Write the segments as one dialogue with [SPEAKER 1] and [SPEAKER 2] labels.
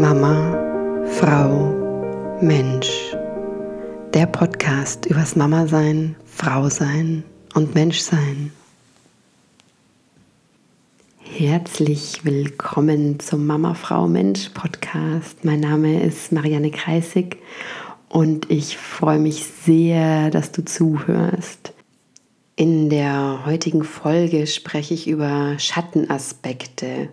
[SPEAKER 1] Mama, Frau, Mensch. Der Podcast übers Mama sein, Frau sein und Mensch sein. Herzlich willkommen zum Mama, Frau, Mensch Podcast. Mein Name ist Marianne Kreisig und ich freue mich sehr, dass du zuhörst. In der heutigen Folge spreche ich über Schattenaspekte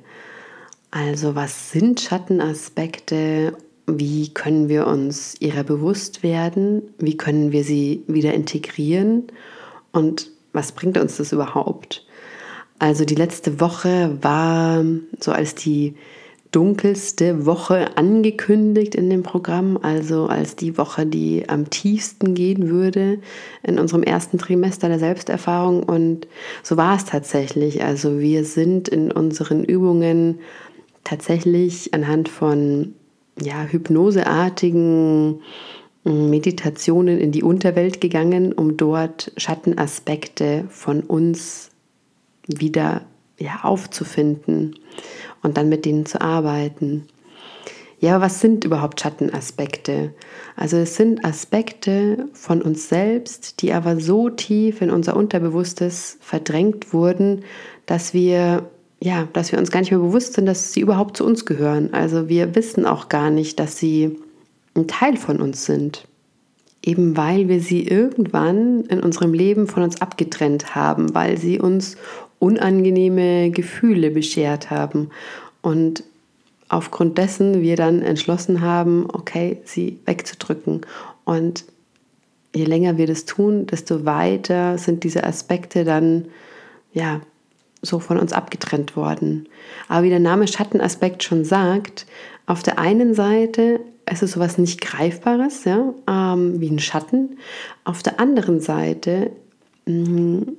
[SPEAKER 1] also was sind Schattenaspekte? Wie können wir uns ihrer bewusst werden? Wie können wir sie wieder integrieren? Und was bringt uns das überhaupt? Also die letzte Woche war so als die dunkelste Woche angekündigt in dem Programm, also als die Woche, die am tiefsten gehen würde in unserem ersten Trimester der Selbsterfahrung. Und so war es tatsächlich. Also wir sind in unseren Übungen tatsächlich anhand von ja, hypnoseartigen mm, Meditationen in die Unterwelt gegangen, um dort Schattenaspekte von uns wieder ja, aufzufinden und dann mit denen zu arbeiten. Ja, was sind überhaupt Schattenaspekte? Also es sind Aspekte von uns selbst, die aber so tief in unser Unterbewusstes verdrängt wurden, dass wir ja, dass wir uns gar nicht mehr bewusst sind, dass sie überhaupt zu uns gehören. Also wir wissen auch gar nicht, dass sie ein Teil von uns sind. Eben weil wir sie irgendwann in unserem Leben von uns abgetrennt haben, weil sie uns unangenehme Gefühle beschert haben. Und aufgrund dessen wir dann entschlossen haben, okay, sie wegzudrücken. Und je länger wir das tun, desto weiter sind diese Aspekte dann ja so von uns abgetrennt worden. Aber wie der Name Schattenaspekt schon sagt, auf der einen Seite ist es sowas nicht Greifbares, ja, ähm, wie ein Schatten. Auf der anderen Seite mh, mm,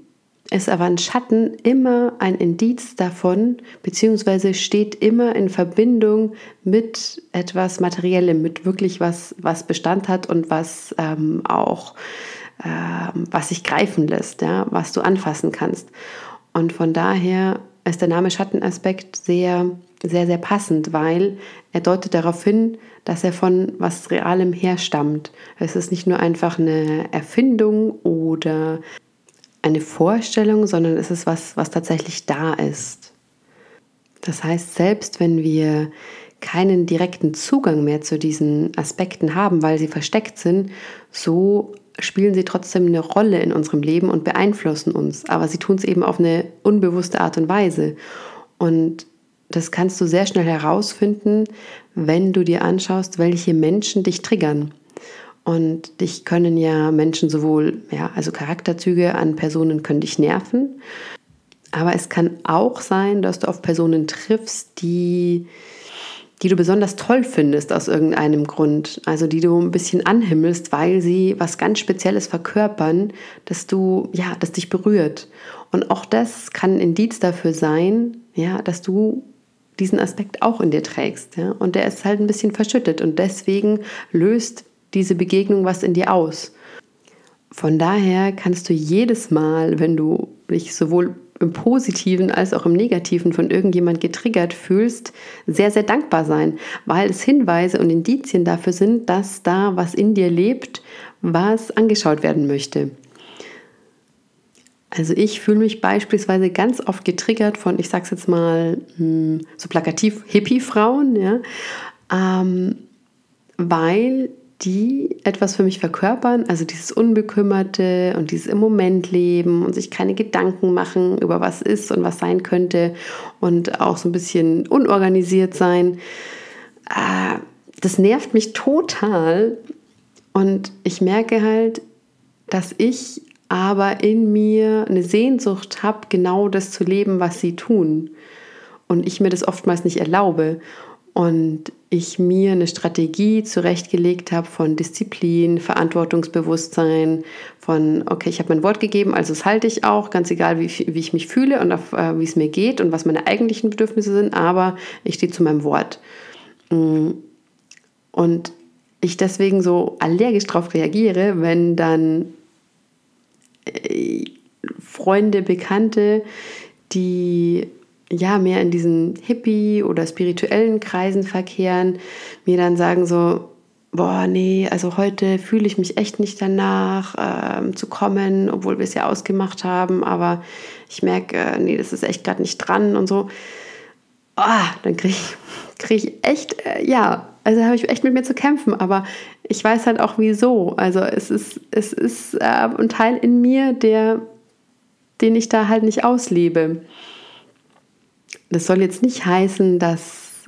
[SPEAKER 1] ist aber ein Schatten immer ein Indiz davon, beziehungsweise steht immer in Verbindung mit etwas Materiellem, mit wirklich was, was Bestand hat und was ähm, auch, ähm, was sich greifen lässt, ja, was du anfassen kannst. Und von daher ist der Name Schattenaspekt sehr, sehr, sehr passend, weil er deutet darauf hin, dass er von was Realem herstammt. Es ist nicht nur einfach eine Erfindung oder eine Vorstellung, sondern es ist was, was tatsächlich da ist. Das heißt, selbst wenn wir keinen direkten Zugang mehr zu diesen Aspekten haben, weil sie versteckt sind, so spielen sie trotzdem eine Rolle in unserem Leben und beeinflussen uns. Aber sie tun es eben auf eine unbewusste Art und Weise. Und das kannst du sehr schnell herausfinden, wenn du dir anschaust, welche Menschen dich triggern. Und dich können ja Menschen sowohl, ja, also Charakterzüge an Personen können dich nerven, aber es kann auch sein, dass du auf Personen triffst, die die du besonders toll findest aus irgendeinem Grund, also die du ein bisschen anhimmelst, weil sie was ganz Spezielles verkörpern, dass du, ja, das dich berührt. Und auch das kann ein Indiz dafür sein, ja, dass du diesen Aspekt auch in dir trägst. Ja? Und der ist halt ein bisschen verschüttet und deswegen löst diese Begegnung was in dir aus. Von daher kannst du jedes Mal, wenn du dich sowohl im Positiven als auch im Negativen von irgendjemand getriggert fühlst, sehr, sehr dankbar sein, weil es Hinweise und Indizien dafür sind, dass da was in dir lebt, was angeschaut werden möchte. Also ich fühle mich beispielsweise ganz oft getriggert von, ich sag's jetzt mal hm, so plakativ, Hippie-Frauen, ja, ähm, weil die etwas für mich verkörpern, also dieses Unbekümmerte und dieses im Moment leben und sich keine Gedanken machen über was ist und was sein könnte und auch so ein bisschen unorganisiert sein. Äh, das nervt mich total und ich merke halt, dass ich aber in mir eine Sehnsucht habe, genau das zu leben, was sie tun. Und ich mir das oftmals nicht erlaube und ich mir eine Strategie zurechtgelegt habe von Disziplin, Verantwortungsbewusstsein, von, okay, ich habe mein Wort gegeben, also das halte ich auch, ganz egal, wie, wie ich mich fühle und auf, äh, wie es mir geht und was meine eigentlichen Bedürfnisse sind, aber ich stehe zu meinem Wort. Mm. Und ich deswegen so allergisch darauf reagiere, wenn dann äh, Freunde, Bekannte, die ja mehr in diesen Hippie- oder spirituellen Kreisen verkehren, mir dann sagen so, boah, nee, also heute fühle ich mich echt nicht danach ähm, zu kommen, obwohl wir es ja ausgemacht haben, aber ich merke, äh, nee, das ist echt gerade nicht dran und so. Oh, dann kriege ich, krieg ich echt, äh, ja, also habe ich echt mit mir zu kämpfen, aber ich weiß halt auch wieso. Also es ist, es ist äh, ein Teil in mir, der, den ich da halt nicht auslebe. Das soll jetzt nicht heißen, dass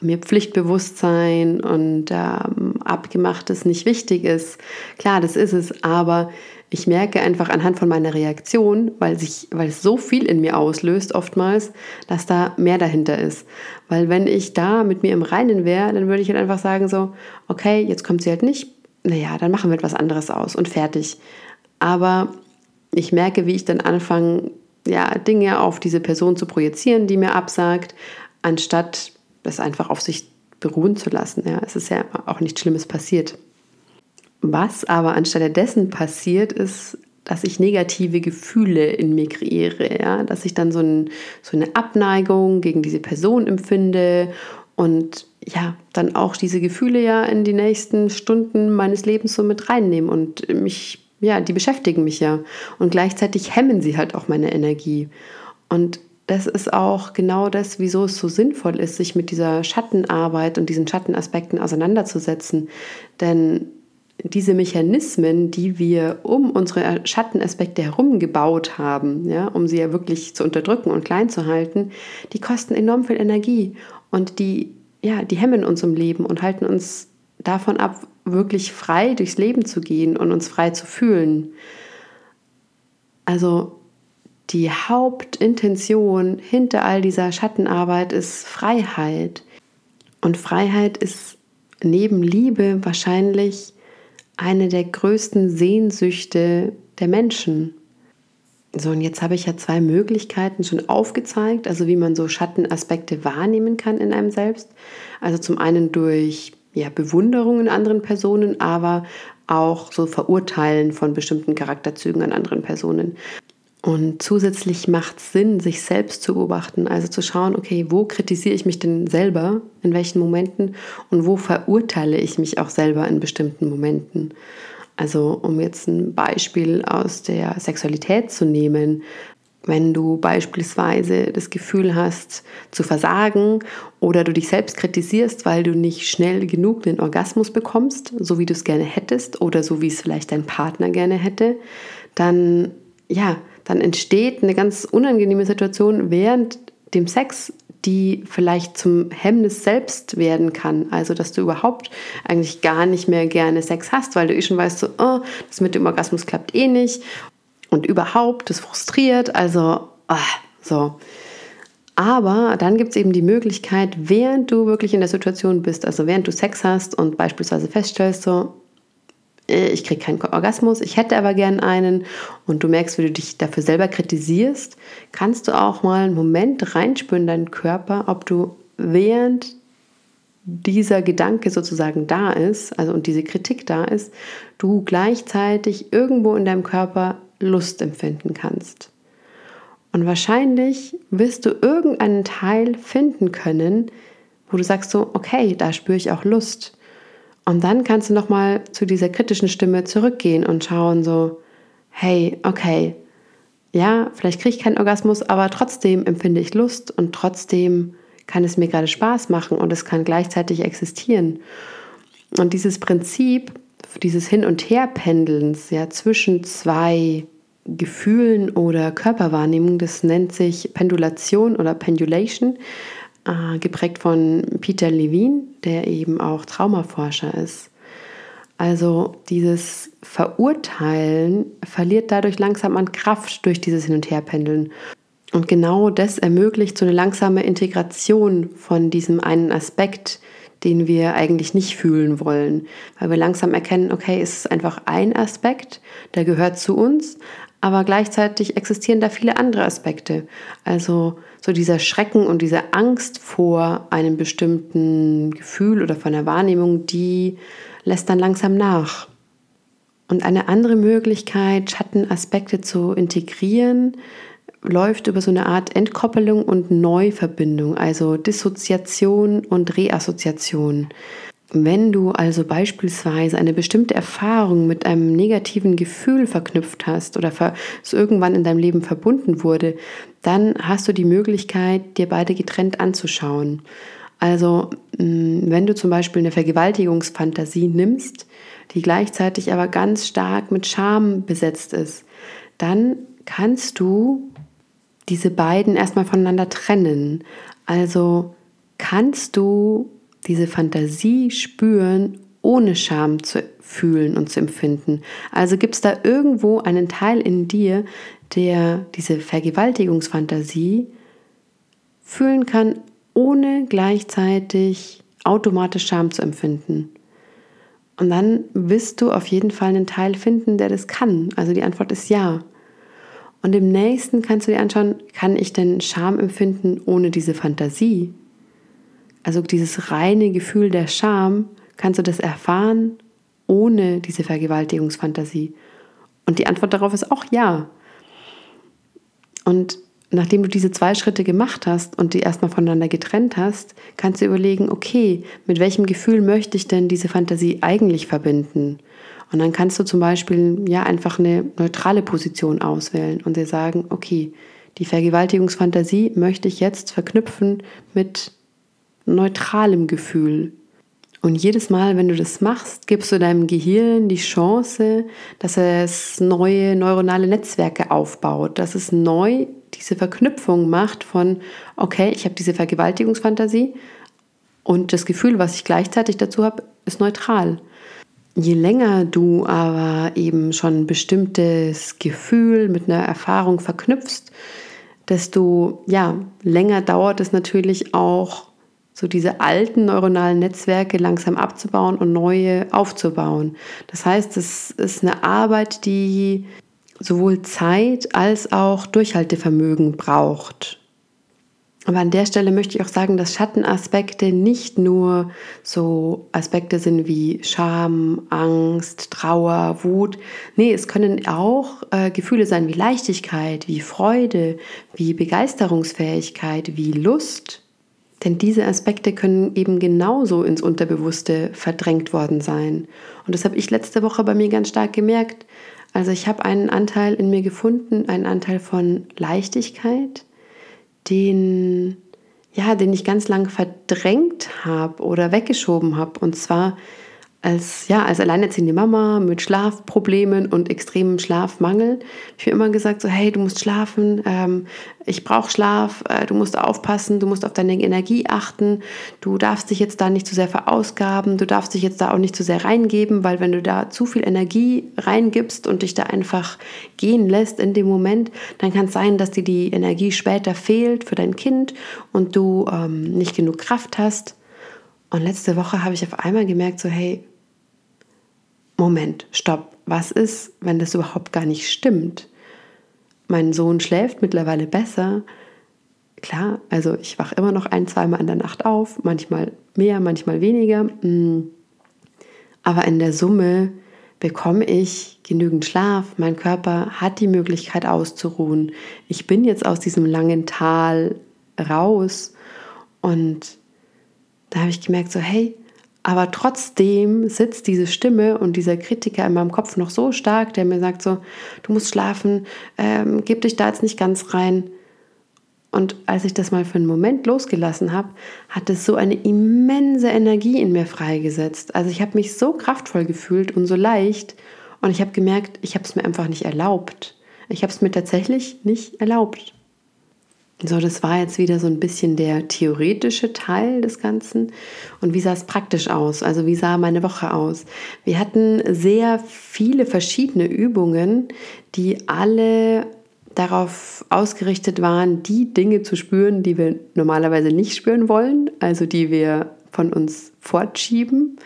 [SPEAKER 1] mir Pflichtbewusstsein und ähm, Abgemachtes nicht wichtig ist. Klar, das ist es, aber ich merke einfach anhand von meiner Reaktion, weil, sich, weil es so viel in mir auslöst oftmals, dass da mehr dahinter ist. Weil wenn ich da mit mir im Reinen wäre, dann würde ich halt einfach sagen so, okay, jetzt kommt sie halt nicht, naja, dann machen wir etwas anderes aus und fertig. Aber ich merke, wie ich dann anfange, ja, Dinge auf diese Person zu projizieren, die mir absagt, anstatt das einfach auf sich beruhen zu lassen. Ja, es ist ja auch nichts Schlimmes passiert. Was aber anstelle dessen passiert, ist, dass ich negative Gefühle in mir kreiere, ja? dass ich dann so, ein, so eine Abneigung gegen diese Person empfinde und ja, dann auch diese Gefühle ja in die nächsten Stunden meines Lebens so mit reinnehmen und mich, ja, die beschäftigen mich ja und gleichzeitig hemmen sie halt auch meine Energie. Und das ist auch genau das, wieso es so sinnvoll ist, sich mit dieser Schattenarbeit und diesen Schattenaspekten auseinanderzusetzen. Denn diese Mechanismen, die wir um unsere Schattenaspekte herum gebaut haben, ja, um sie ja wirklich zu unterdrücken und klein zu halten, die kosten enorm viel Energie und die, ja, die hemmen uns im Leben und halten uns davon ab, wirklich frei durchs Leben zu gehen und uns frei zu fühlen. Also die Hauptintention hinter all dieser Schattenarbeit ist Freiheit. Und Freiheit ist neben Liebe wahrscheinlich eine der größten Sehnsüchte der Menschen. So, und jetzt habe ich ja zwei Möglichkeiten schon aufgezeigt, also wie man so Schattenaspekte wahrnehmen kann in einem selbst. Also zum einen durch ja, Bewunderung in anderen Personen, aber auch so Verurteilen von bestimmten Charakterzügen an anderen Personen. Und zusätzlich macht es Sinn, sich selbst zu beobachten, also zu schauen, okay, wo kritisiere ich mich denn selber, in welchen Momenten und wo verurteile ich mich auch selber in bestimmten Momenten. Also um jetzt ein Beispiel aus der Sexualität zu nehmen, wenn du beispielsweise das Gefühl hast zu versagen oder du dich selbst kritisierst, weil du nicht schnell genug den Orgasmus bekommst, so wie du es gerne hättest oder so wie es vielleicht dein Partner gerne hätte, dann ja, dann entsteht eine ganz unangenehme Situation während dem Sex, die vielleicht zum Hemmnis selbst werden kann. Also, dass du überhaupt eigentlich gar nicht mehr gerne Sex hast, weil du eh schon weißt, so, oh, das mit dem Orgasmus klappt eh nicht und überhaupt, das frustriert. Also, oh, so. Aber dann gibt es eben die Möglichkeit, während du wirklich in der Situation bist, also während du Sex hast und beispielsweise feststellst, so, äh, ich kriege keinen Orgasmus, ich hätte aber gern einen und du merkst, wie du dich dafür selber kritisierst, kannst du auch mal einen Moment reinspüren in deinen Körper, ob du während dieser Gedanke sozusagen da ist, also und diese Kritik da ist, du gleichzeitig irgendwo in deinem Körper Lust empfinden kannst. Und wahrscheinlich wirst du irgendeinen Teil finden können, wo du sagst so, okay, da spüre ich auch Lust. Und dann kannst du nochmal zu dieser kritischen Stimme zurückgehen und schauen so, hey, okay, ja, vielleicht kriege ich keinen Orgasmus, aber trotzdem empfinde ich Lust und trotzdem kann es mir gerade Spaß machen und es kann gleichzeitig existieren. Und dieses Prinzip, dieses Hin- und Herpendelns ja, zwischen zwei Gefühlen oder Körperwahrnehmungen, das nennt sich Pendulation oder Pendulation äh, geprägt von Peter Levine, der eben auch Traumaforscher ist. Also dieses Verurteilen verliert dadurch langsam an Kraft durch dieses Hin- und Herpendeln. Und genau das ermöglicht so eine langsame Integration von diesem einen Aspekt, den wir eigentlich nicht fühlen wollen, weil wir langsam erkennen, okay, es ist einfach ein Aspekt, der gehört zu uns, aber gleichzeitig existieren da viele andere Aspekte. Also so dieser Schrecken und diese Angst vor einem bestimmten Gefühl oder von der Wahrnehmung, die lässt dann langsam nach. Und eine andere Möglichkeit, Schattenaspekte zu integrieren, läuft über so eine Art Entkoppelung und Neuverbindung, also Dissoziation und Reassoziation. Wenn du also beispielsweise eine bestimmte Erfahrung mit einem negativen Gefühl verknüpft hast oder es irgendwann in deinem Leben verbunden wurde, dann hast du die Möglichkeit, dir beide getrennt anzuschauen. Also mm, wenn du zum Beispiel eine Vergewaltigungsfantasie nimmst, die gleichzeitig aber ganz stark mit Scham besetzt ist, dann kannst du diese beiden erstmal voneinander trennen. Also kannst du diese Fantasie spüren, ohne Scham zu fühlen und zu empfinden. Also gibt es da irgendwo einen Teil in dir, der diese Vergewaltigungsfantasie fühlen kann, ohne gleichzeitig automatisch Scham zu empfinden. Und dann wirst du auf jeden Fall einen Teil finden, der das kann. Also die Antwort ist ja. Und im nächsten kannst du dir anschauen, kann ich denn Scham empfinden ohne diese Fantasie? Also dieses reine Gefühl der Scham, kannst du das erfahren ohne diese Vergewaltigungsfantasie? Und die Antwort darauf ist auch ja. Und nachdem du diese zwei Schritte gemacht hast und die erstmal voneinander getrennt hast, kannst du überlegen, okay, mit welchem Gefühl möchte ich denn diese Fantasie eigentlich verbinden? Und dann kannst du zum Beispiel ja einfach eine neutrale Position auswählen und dir sagen, okay, die Vergewaltigungsfantasie möchte ich jetzt verknüpfen mit neutralem Gefühl. Und jedes Mal, wenn du das machst, gibst du deinem Gehirn die Chance, dass es neue neuronale Netzwerke aufbaut, dass es neu diese Verknüpfung macht von, okay, ich habe diese Vergewaltigungsfantasie und das Gefühl, was ich gleichzeitig dazu habe, ist neutral. Je länger du aber eben schon ein bestimmtes Gefühl mit einer Erfahrung verknüpfst, desto ja, länger dauert es natürlich auch, so diese alten neuronalen Netzwerke langsam abzubauen und neue aufzubauen. Das heißt, es ist eine Arbeit, die sowohl Zeit als auch Durchhaltevermögen braucht. Aber an der Stelle möchte ich auch sagen, dass Schattenaspekte nicht nur so Aspekte sind wie Scham, Angst, Trauer, Wut. Nee, es können auch äh, Gefühle sein wie Leichtigkeit, wie Freude, wie Begeisterungsfähigkeit, wie Lust. Denn diese Aspekte können eben genauso ins Unterbewusste verdrängt worden sein. Und das habe ich letzte Woche bei mir ganz stark gemerkt. Also ich habe einen Anteil in mir gefunden, einen Anteil von Leichtigkeit, den, ja, den ich ganz lang verdrängt habe oder weggeschoben habe. Und zwar als, ja, als alleinerziehende Mama mit Schlafproblemen und extremem Schlafmangel. Ich habe immer gesagt, so, hey, du musst schlafen, ähm, ich brauche Schlaf, äh, du musst aufpassen, du musst auf deine Energie achten, du darfst dich jetzt da nicht zu sehr verausgaben, du darfst dich jetzt da auch nicht zu sehr reingeben, weil wenn du da zu viel Energie reingibst und dich da einfach gehen lässt in dem Moment, dann kann es sein, dass dir die Energie später fehlt für dein Kind und du ähm, nicht genug Kraft hast. Und letzte Woche habe ich auf einmal gemerkt, so, hey, Moment, stopp, was ist, wenn das überhaupt gar nicht stimmt? Mein Sohn schläft mittlerweile besser. Klar, also ich wache immer noch ein, zweimal in der Nacht auf, manchmal mehr, manchmal weniger. Mm. Aber in der Summe bekomme ich genügend Schlaf, mein Körper hat die Möglichkeit auszuruhen. Ich bin jetzt aus diesem langen Tal raus und da habe ich gemerkt, so hey, aber trotzdem sitzt diese Stimme und dieser Kritiker in meinem Kopf noch so stark, der mir sagt so, du musst schlafen, ähm, gib dich da jetzt nicht ganz rein. Und als ich das mal für einen Moment losgelassen habe, hat es so eine immense Energie in mir freigesetzt. Also ich habe mich so kraftvoll gefühlt und so leicht und ich habe gemerkt, ich habe es mir einfach nicht erlaubt. Ich habe es mir tatsächlich nicht erlaubt. So, das war jetzt wieder so ein bisschen der theoretische Teil des Ganzen. Und wie sah es praktisch aus? Also wie sah meine Woche aus? Wir hatten sehr viele verschiedene Übungen, die alle darauf ausgerichtet waren, die Dinge zu spüren, die wir normalerweise nicht spüren wollen, also die wir von uns fortschieben.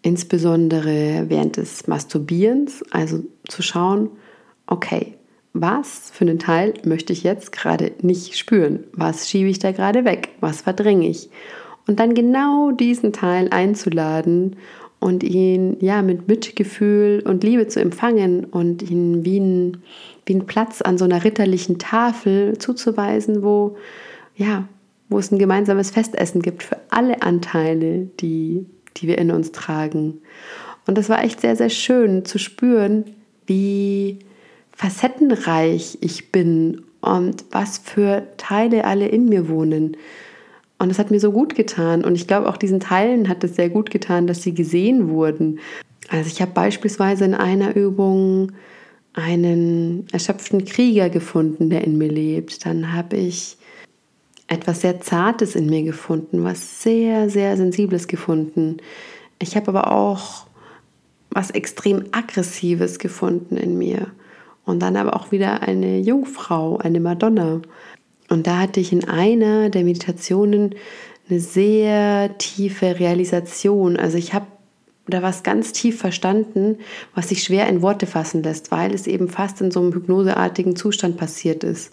[SPEAKER 1] Insbesondere während des Masturbierens, also zu schauen, okay, was für einen Teil möchte ich jetzt gerade nicht spüren? Was schiebe ich da gerade weg? Was verdränge ich? Und dann genau diesen Teil einzuladen und ihn ja mit Mitgefühl und Liebe zu empfangen und ihn wie ein, wie ein Platz an so einer ritterlichen Tafel zuzuweisen, wo ja, wo es ein gemeinsames Festessen gibt für alle Anteile, die, die wir in uns tragen. Und das war echt sehr, sehr schön zu spüren, wie facettenreich ich bin und was für Teile alle in mir wohnen. Und es hat mir so gut getan. Und ich glaube, auch diesen Teilen hat es sehr gut getan, dass sie gesehen wurden. Also ich habe beispielsweise in einer Übung einen erschöpften Krieger gefunden, der in mir lebt. Dann habe ich etwas sehr Zartes in mir gefunden, was sehr, sehr Sensibles gefunden. Ich habe aber auch was extrem Aggressives gefunden in mir. Und dann aber auch wieder eine Jungfrau, eine Madonna. Und da hatte ich in einer der Meditationen eine sehr tiefe Realisation. Also ich habe da was ganz tief verstanden, was sich schwer in Worte fassen lässt, weil es eben fast in so einem hypnoseartigen Zustand passiert ist.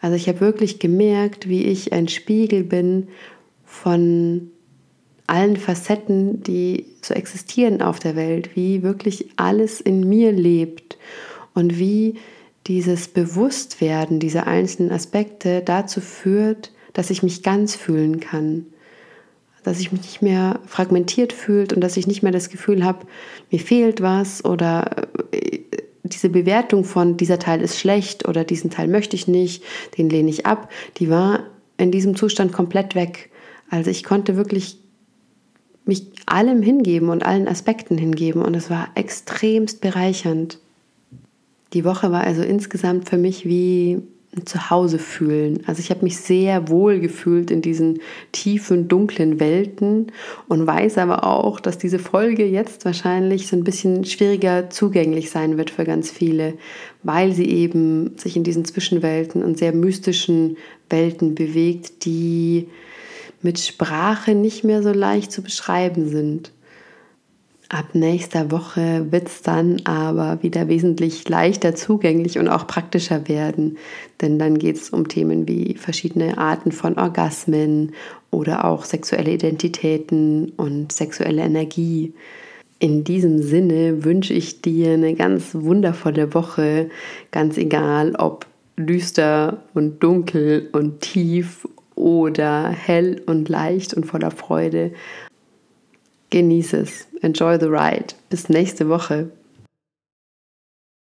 [SPEAKER 1] Also ich habe wirklich gemerkt, wie ich ein Spiegel bin von allen Facetten, die so existieren auf der Welt, wie wirklich alles in mir lebt und wie dieses Bewusstwerden dieser einzelnen Aspekte dazu führt, dass ich mich ganz fühlen kann, dass ich mich nicht mehr fragmentiert fühlt und dass ich nicht mehr das Gefühl habe, mir fehlt was oder äh, diese Bewertung von dieser Teil ist schlecht oder diesen Teil möchte ich nicht, den lehne ich ab, die war in diesem Zustand komplett weg. Also ich konnte wirklich mich allem hingeben und allen Aspekten hingeben und es war extremst bereichernd. Die Woche war also insgesamt für mich wie ein Zuhause fühlen. Also ich habe mich sehr wohl gefühlt in diesen tiefen, dunklen Welten und weiß aber auch, dass diese Folge jetzt wahrscheinlich so ein bisschen schwieriger zugänglich sein wird für ganz viele, weil sie eben sich in diesen Zwischenwelten und sehr mystischen Welten bewegt, die mit Sprache nicht mehr so leicht zu beschreiben sind. Ab nächster Woche wird es dann aber wieder wesentlich leichter zugänglich und auch praktischer werden, denn dann geht es um Themen wie verschiedene Arten von Orgasmen oder auch sexuelle Identitäten und sexuelle Energie. In diesem Sinne wünsche ich dir eine ganz wundervolle Woche, ganz egal ob düster und dunkel und tief oder hell und leicht und voller Freude. Genieße es. Enjoy the ride. Bis nächste Woche.